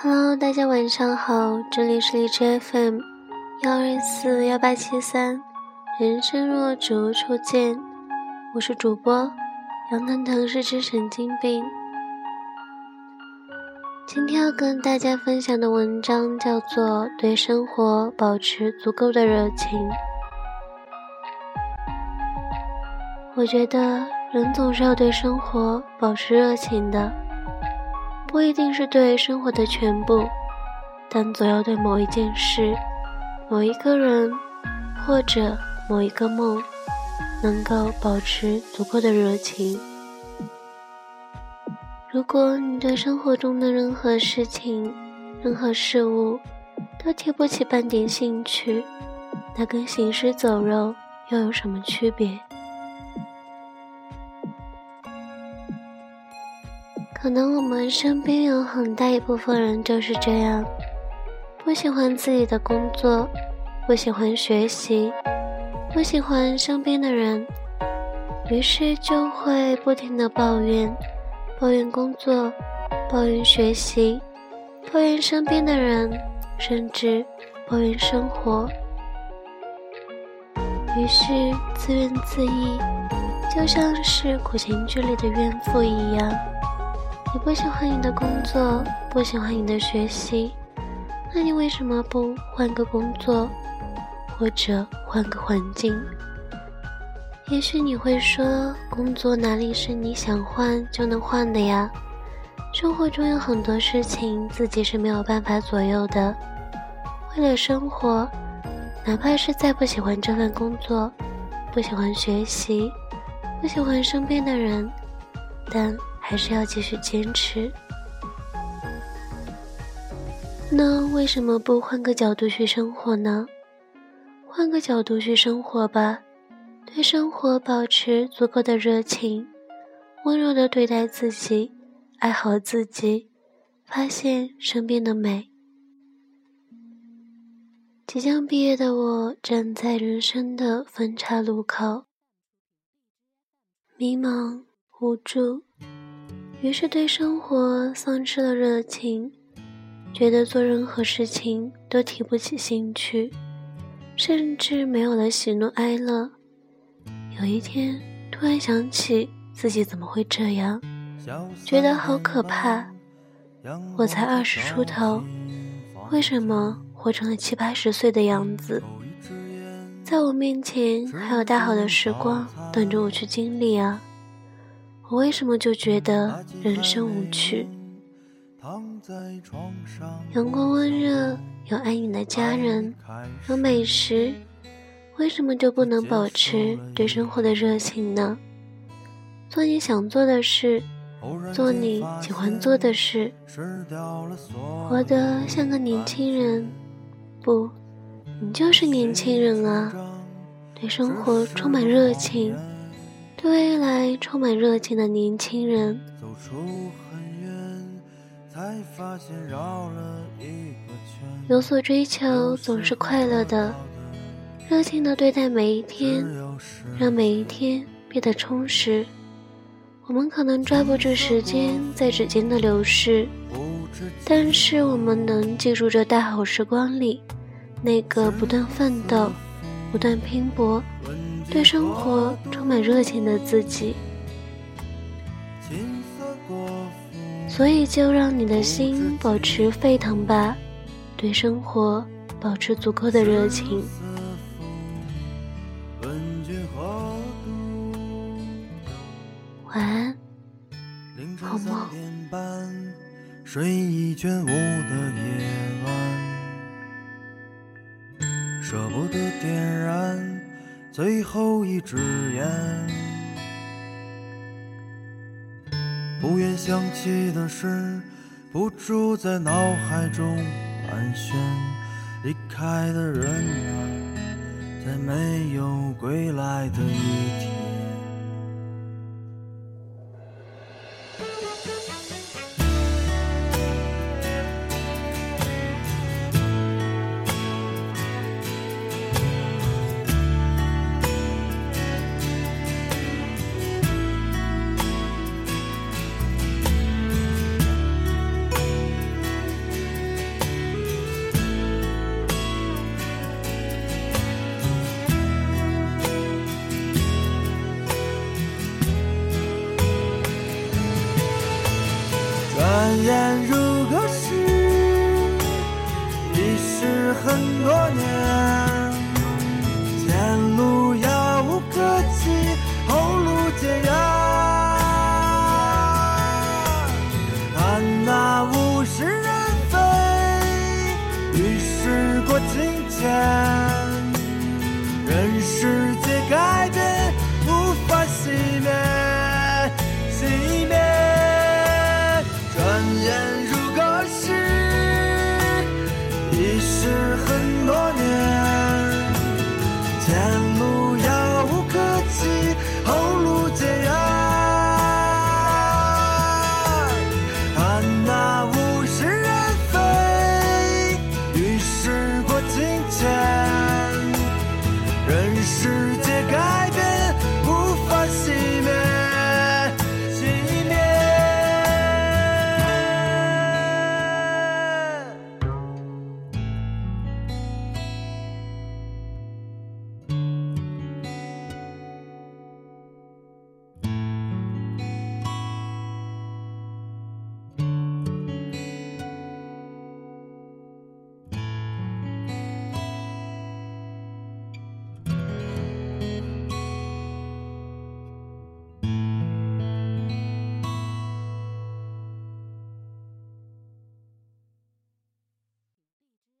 Hello，大家晚上好，这里是荔枝 FM 幺二四幺八七三，人生若只如初见，我是主播杨腾腾，是只神经病。今天要跟大家分享的文章叫做《对生活保持足够的热情》。我觉得人总是要对生活保持热情的。不一定是对生活的全部，但总要对某一件事、某一个人或者某一个梦，能够保持足够的热情。如果你对生活中的任何事情、任何事物都提不起半点兴趣，那跟行尸走肉又有什么区别？可能我们身边有很大一部分人就是这样，不喜欢自己的工作，不喜欢学习，不喜欢身边的人，于是就会不停的抱怨，抱怨工作，抱怨学习，抱怨身边的人，甚至抱怨生活。于是自怨自艾，就像是苦情剧里的怨妇一样。你不喜欢你的工作，不喜欢你的学习，那你为什么不换个工作，或者换个环境？也许你会说，工作哪里是你想换就能换的呀？生活中有很多事情自己是没有办法左右的。为了生活，哪怕是再不喜欢这份工作，不喜欢学习，不喜欢身边的人，但。还是要继续坚持。那为什么不换个角度去生活呢？换个角度去生活吧，对生活保持足够的热情，温柔的对待自己，爱好自己，发现身边的美。即将毕业的我，站在人生的分岔路口，迷茫无助。于是对生活丧失了热情，觉得做任何事情都提不起兴趣，甚至没有了喜怒哀乐。有一天，突然想起自己怎么会这样，觉得好可怕。我才二十出头，为什么活成了七八十岁的样子？在我面前还有大好的时光等着我去经历啊！我为什么就觉得人生无趣？阳光温热，有爱你的家人，有美食，为什么就不能保持对生活的热情呢？做你想做的事，做你喜欢做的事，活得像个年轻人。不，你就是年轻人啊！对生活充满热情。对未来充满热情的年轻人，有所追求总是快乐的，热情的对待每一天，让每一天变得充实。我们可能抓不住时间在指尖的流逝，但是我们能记住这大好时光里那个不断奋斗、不断拼搏。对生活充满热情的自己，所以就让你的心保持沸腾吧，对生活保持足够的热情。晚安，好梦。睡意倦无的夜晚，舍不得点燃。最后一支烟，不愿想起的事，不住在脑海中盘旋。离开的人啊，在没有归来的一天。转眼如隔世，已是很多年。前路遥无可期，后路艰远。看那物是人非，与时过境迁。转